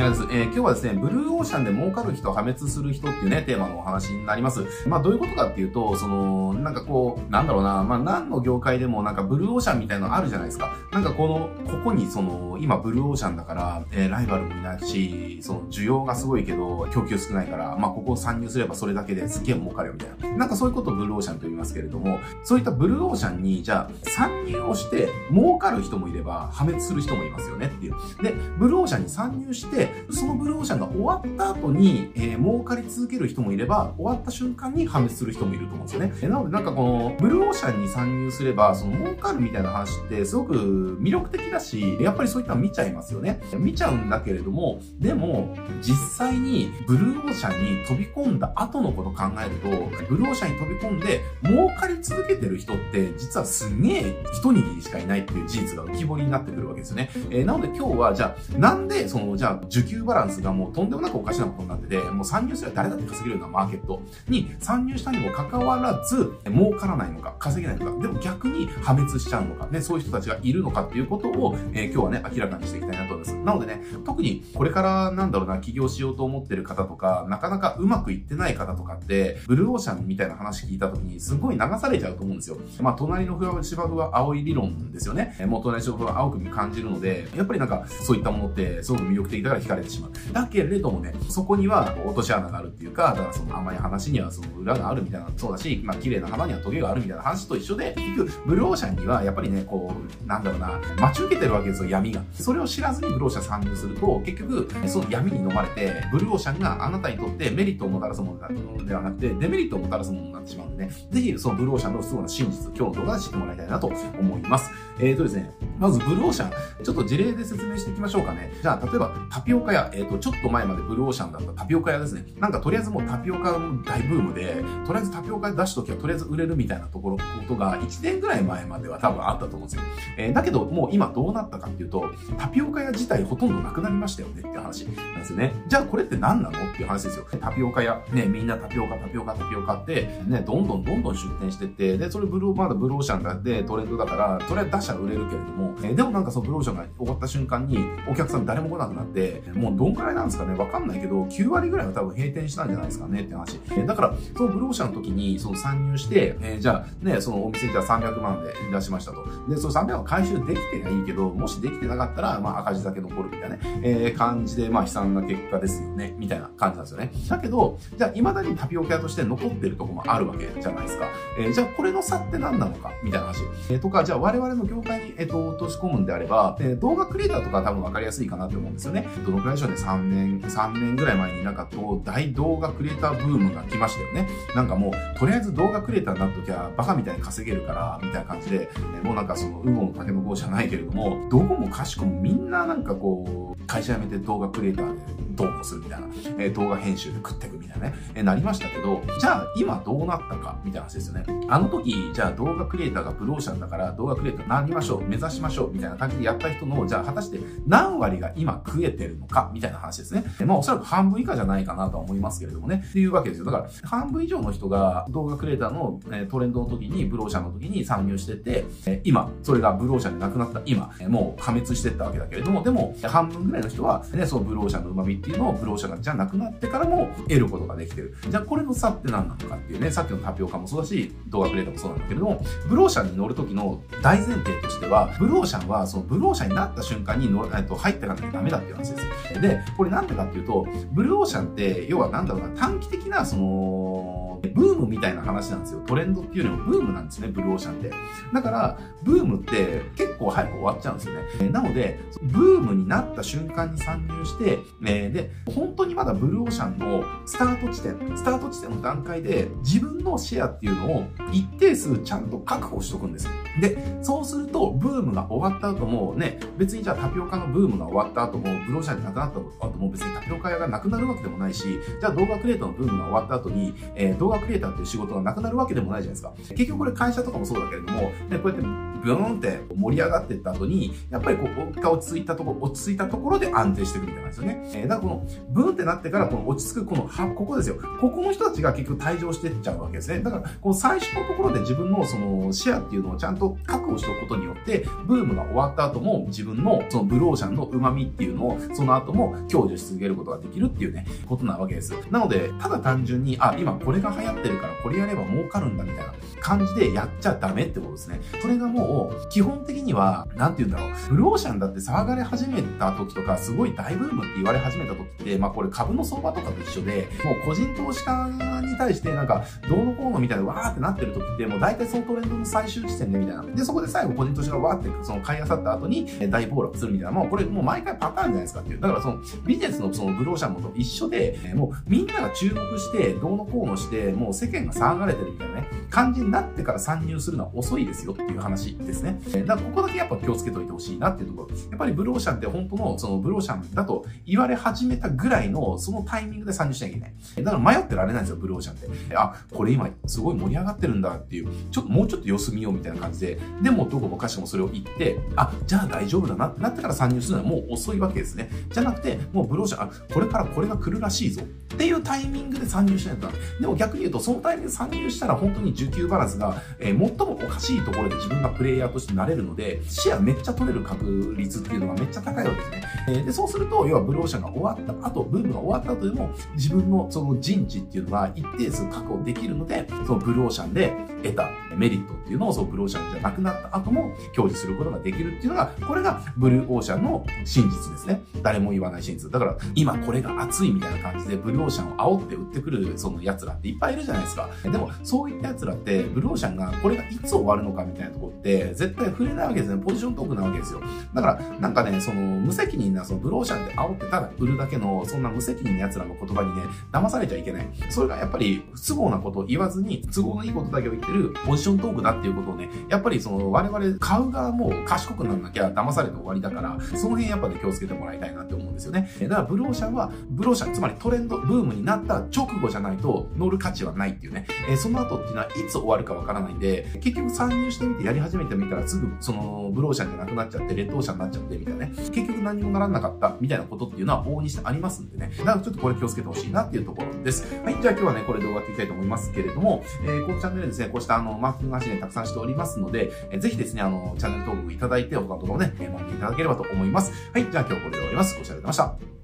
えー、今日はですね、ブルーオーシャンで儲かる人、破滅する人っていうね、テーマのお話になります。まあ、どういうことかっていうと、その、なんかこう、なんだろうな、まあ、何の業界でもなんかブルーオーシャンみたいなのあるじゃないですか。なんかこの、ここにその、今ブルーオーシャンだから、えー、ライバルもいないし、その、需要がすごいけど、供給少ないから、まあ、ここを参入すればそれだけですげえ儲かるよみたいな。なんかそういうことをブルーオーシャンと言いますけれども、そういったブルーオーシャンに、じゃあ、参入をして、儲かる人もいれば、破滅する人もいますよねっていう。で、ブルーオーシャンに参入して、そのブルーオーシャンが終わった後に、えー、儲かり続ける人もいれば、終わった瞬間に破滅する人もいると思うんですよね。えなのでなんかこの、ブルーオーシャンに参入すれば、その儲かるみたいな話ってすごく魅力的だし、やっぱりそういったの見ちゃいますよね。見ちゃうんだけれども、でも、実際にブルーオーシャンに飛び込んだ後のこと考えると、ブルーオーシャンに飛び込んで儲かり続けてる人って、実はすげえ一握りしかいないっていう事実が浮き彫りになってくるわけですよね。えー、なので今日は、じゃあ、なんで、その、じゃあ、需給バランスがもうとんでもなくおかしなことになってて、もう参入すれば誰だって稼げるようなマーケットに参入したにもかかわらず、儲からないのか、稼げないのか、でも逆に破滅しちゃうのか、ね、そういう人たちがいるのかっていうことを、えー、今日はね、明らかにしていきたいなと思います。なのでね、特にこれからなんだろうな、起業しようと思ってる方とか、なかなかうまくいってない方とかって、ブルーオーシャンみたいな話聞いた時に、すごい流されちゃうと思うんですよ。まあ、隣の芝生は青い理論ですよね。もう隣の芝生は青く感じるので、やっぱりなんか、そういったものってすごく魅力的だからかれてしまう。だけれどもね、そこには落とし穴があるっていうか、だからその甘い話にはその裏があるみたいな、そうだし、まあ綺麗な花にはトゲがあるみたいな話と一緒で、結局、ブルーオーシャンにはやっぱりね、こう、なんだろうな、待ち受けてるわけですよ、闇が。それを知らずにブルーオーシャン参入すると、結局、その闇に飲まれて、ブルーオーシャンがあなたにとってメリットをもたらすものではなくて、デメリットをもたらすものになってしまうんで、ね、ぜひそのブルーオーシャンのすごな真実、今日の動画で知ってもらいたいなと思います。えーとですね、まずブルーオーシャン、ちょっと事例で説明していきましょうかね。じゃあ、例えばタピピオカ屋、えっ、ー、と、ちょっと前までブルーオーシャンだったタピオカ屋ですね。なんかとりあえずもうタピオカ大ブームで、とりあえずタピオカ出しときはとりあえず売れるみたいなところ、ことが1年ぐらい前までは多分あったと思うんですよ。えー、だけど、もう今どうなったかっていうと、タピオカ屋自体ほとんどなくなりましたよねって話なんですよね。じゃあこれって何なのっていう話ですよ。タピオカ屋、ね、みんなタピオカ、タピオカ、タピオカって、ね、どんどんどんどん出店してって、で、それブルー、まだブルーオーシャンだってトレンドだから、とりあえず出したら売れるけれども、えー、でもなんかそのブルーオーシャンが終わった瞬間に、お客さん誰も来なくなって、もうどんくらいなんですかね、わかんないけど、9割ぐらいは多分閉店したんじゃないですかねって話。え、だから、そのブルーシャの時に、その参入して、えー、じゃあ、ね、そのお店じゃあ300万で出しましたと。で、その300万回収できてりゃいいけど、もしできてなかったら、まあ赤字だけ残るみたいなね、えー、感じで、まあ悲惨な結果ですよね、みたいな感じなんですよね。だけど、じゃあ未だにタピオカ屋として残ってるとこもあるわけじゃないですか。えー、じゃあこれの差って何なのか、みたいな話。えー、とか、じゃあ我々の業界に、えっ、と、落とし込むんであれば、え、動画クリエイターとか多分分かりやすいかなって思うんですよね。どのくらいでしょうね、3年、3年ぐらい前になんか大動画クリエイターブームが来ましたよね。なんかもう、とりあえず動画クリエイターになっときゃ、バカみたいに稼げるから、みたいな感じで、もうなんかその、ウゴの竹の子じゃないけれども、どこもかしこもみんななんかこう、会社辞めて動画クリエイターでどうこうするみたいな、えー、動画編集で食っていくみたいなね、えー、なりましたけど、じゃあ今どうなったか、みたいな話ですよね。あの時、じゃあ動画クリエイターがブローシャンだから動画クリエイターなりましょう、目指しましょう、みたいな感じでやった人の、じゃあ果たして何割が今食えてるのか、みたいな話ですね。まあおそらく半分以下じゃないかなとは思いますけれどもね。っていうわけですよ。だから半分以上の人が動画クリエイターの、トレンドの時に、ブローシャンの時に参入してて、今、それがブローシャンでなくなった今、もう破滅してったわけだけれども、でも半分ぐらいの人は、ね、そのブローシャンの旨味っていうのをブローシャンじゃなくなってからも得ることができてる。じゃあこれの差って何なのかっていうね、さっきのタピオカもそうだし、動画クリエイターもそうなんだけれども、ブローシャンに乗る時の大前提としては、ブローシャンはそのブローシャンになった瞬間に乗えっと入っていかなきゃダメだっていう話です。で、これなんでかっていうと、ブルーオーシャンって、要はなんだろうな、短期的なその、ブームみたいな話なんですよ。トレンドっていうよりもブームなんですね、ブルーオーシャンって。だから、ブームって結構早く終わっちゃうんですよね。なので、ブームになった瞬間に参入して、えで、本当にまだブルーオーシャンのスタート地点、スタート地点の段階で自分のシェアっていうのを一定数ちゃんと確保しとくんですよ。で、そうすると、ブームが終わった後もね、別にじゃあタピオカのブームが終わった後も、ブルーオーシャンでなくなった後も別にタピオカ屋がなくなるわけでもないし、じゃあ動画クリエイターのブームが終わった後に、えー、動画クリエイターっていう仕事がなくなるわけでもないじゃないですか。結局これ会社とかもそうだけれども、ね、こうやってブーンって盛り上がっていった後に、やっぱりこう、一回落ち着いたところ、落ち着いたところで安定していくみたいなんですよね。えー、だからこの、ブーンってなってから、この落ち着く、この、は、ここですよ。ここの人たちが結局退場していっちゃうわけですね。だから、この最初のところで自分のその、シェアっていうのをちゃんと確保しておくことによって、ブームが終わった後も、自分の、そのブルーオーシャンの旨味っていうのを、そのの後も享受し続けることができるっていうね、ことなわけです。なので、ただ単純に、あ、今これが流行ってるから、これやれば儲かるんだみたいな感じでやっちゃダメってことですね。それがもう、基本的には、なんて言うんだろう、ブルーオーシャンだって騒がれ始めた時とか、すごい大ブームって言われ始めた時って、まあこれ株の相場とかと一緒で、もう個人投資家に対してなんか、どうのこうのみたいなわーってなってる時って、もう大体そのトレンドの最終地点でみたいな。で、そこで最後個人投資家がわーってその買い漁った後に大暴落するみたいな、もうこれもう毎回パターンじゃないですかっていう。だからそのビジネスのそのブルーシャンもと一緒で、もうみんなが注目して、どうのこうのして、もう世間が騒がれてるみたいなね、感じになってから参入するのは遅いですよっていう話ですね。だからここだけやっぱ気をつけておいてほしいなっていうところ。やっぱりブルーシャンって本当のそのブルーシャンだと言われ始めたぐらいのそのタイミングで参入しなきゃいけない。だから迷ってられないんですよ、ブルーシャンって。あ、これ今すごい盛り上がってるんだっていう、ちょっともうちょっと様子見ようみたいな感じで、でもどこもかしこもそれを言って、あ、じゃあ大丈夫だなってなってから参入するのはもう遅いわけですね。じゃなくて、もうブルーオーシャン、あ、これからこれが来るらしいぞっていうタイミングで参入しないとダメ。でも逆に言うと、そのタイミングで参入したら本当に需給バランスが、えー、最もおかしいところで自分がプレイヤーとしてなれるので、シェアめっちゃ取れる確率っていうのがめっちゃ高いわけですね。えー、で、そうすると、要はブルーシャンが終わった後、ブームが終わった後でも、自分のその陣地っていうのが一定数確保できるので、そのブルーオーシャンで得たメリットっていうのを、そのブルーオーシャンじゃなくなった後も享受することができるっていうのが、これがブルーオーシャンの真実ですね。誰も言わない真実。だから、今これが熱いみたいな感じで、ブルーオーシャンを煽って売ってくるその奴らっていっぱいいるじゃないですか。でも、そういった奴らって、ブルーオーシャンがこれがいつ終わるのかみたいなとこって、絶対触れないわけですね。ポジショントークなわけですよ。だから、なんかね、その、無責任な、その、ブルーオーシャンって煽ってただ売るだけの、そんな無責任な奴らの言葉にね、騙されちゃいけない。それがやっぱり、不都合なことを言わずに、都合のいいことだけを言ってるポジショントークだっていうことをね、やっぱりその、我々買う側も賢くならなきゃ騙されて終わりだから、その辺やっぱね、気をつけてもらいたいなって思うんですよね。だから、ブルーシャンは、ブルーシャン、つまりトレンド、ブームになった直後じゃないと乗る価値はないっていうね。えー、その後っていうのはいつ終わるかわからないんで、結局参入してみてやり始めてみたらすぐそのブローシャンじゃなくなっちゃって、レッドオーシャンになっちゃってみたいなね。結局何もならなかったみたいなことっていうのは往々にしてありますんでね。だからちょっとこれ気をつけてほしいなっていうところです。はい、じゃあ今日はね、これで終わっていきたいと思いますけれども、えー、このチャンネルですね、うしたあの、マーケティング発信たくさんしておりますので、えー、ぜひですね、あの、チャンネル登録いただいて、他のところね、えー、学んでいただければと思います。はい、じゃあ今日これで終わります。ご視聴ありがとうございました。